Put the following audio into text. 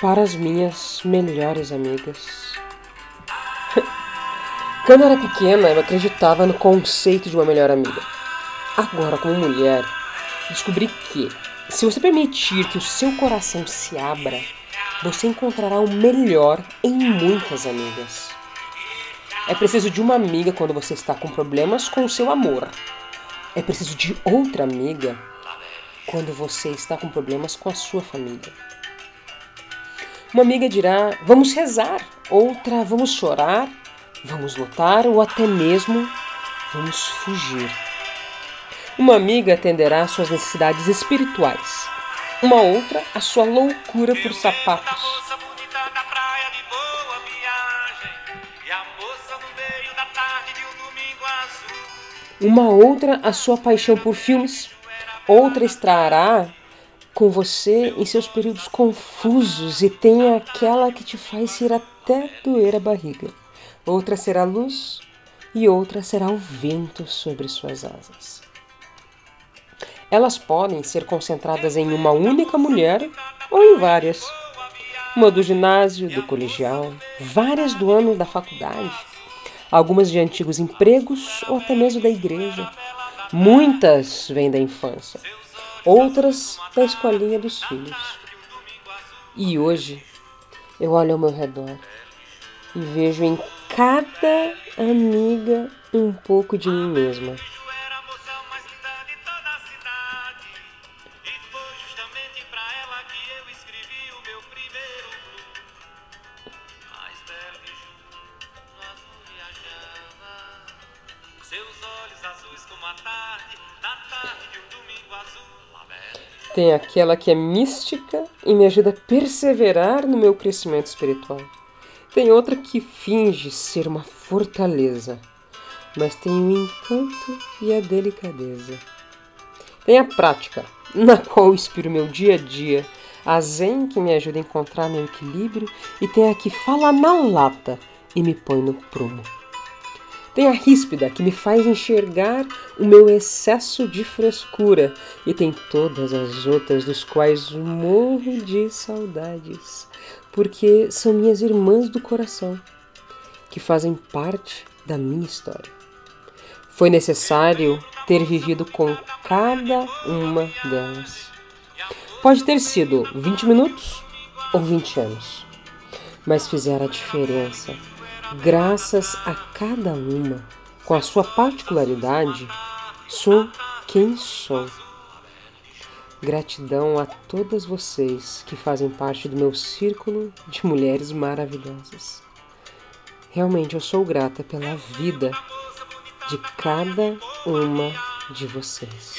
para as minhas melhores amigas. Quando eu era pequena, eu acreditava no conceito de uma melhor amiga. Agora, como mulher, descobri que, se você permitir que o seu coração se abra, você encontrará o melhor em muitas amigas. É preciso de uma amiga quando você está com problemas com o seu amor. É preciso de outra amiga quando você está com problemas com a sua família. Uma amiga dirá: vamos rezar, outra: vamos chorar, vamos lutar ou até mesmo vamos fugir. Uma amiga atenderá suas necessidades espirituais, uma outra a sua loucura por sapatos. Uma outra a sua paixão por filmes, outra estará com você em seus períodos confusos e tem aquela que te faz ir até doer a barriga. Outra será a luz e outra será o vento sobre suas asas. Elas podem ser concentradas em uma única mulher ou em várias. Uma do ginásio, do colegial, várias do ano da faculdade, algumas de antigos empregos ou até mesmo da igreja. Muitas vêm da infância outras da escolinha dos filhos. E hoje eu olho ao meu redor e vejo em cada amiga um pouco de mim mesma. Seus Tem aquela que é mística e me ajuda a perseverar no meu crescimento espiritual. Tem outra que finge ser uma fortaleza, mas tem o encanto e a delicadeza. Tem a prática, na qual inspiro meu dia a dia, a zen que me ajuda a encontrar meu equilíbrio, e tem a que fala na lata e me põe no prumo. Tem a ríspida, que me faz enxergar o meu excesso de frescura, e tem todas as outras dos quais morro de saudades, porque são minhas irmãs do coração, que fazem parte da minha história. Foi necessário ter vivido com cada uma delas. Pode ter sido 20 minutos ou 20 anos, mas fizeram a diferença graças a cada uma, com a sua particularidade, sou quem sou. Gratidão a todas vocês que fazem parte do meu círculo de mulheres maravilhosas. Realmente eu sou grata pela vida de cada uma de vocês.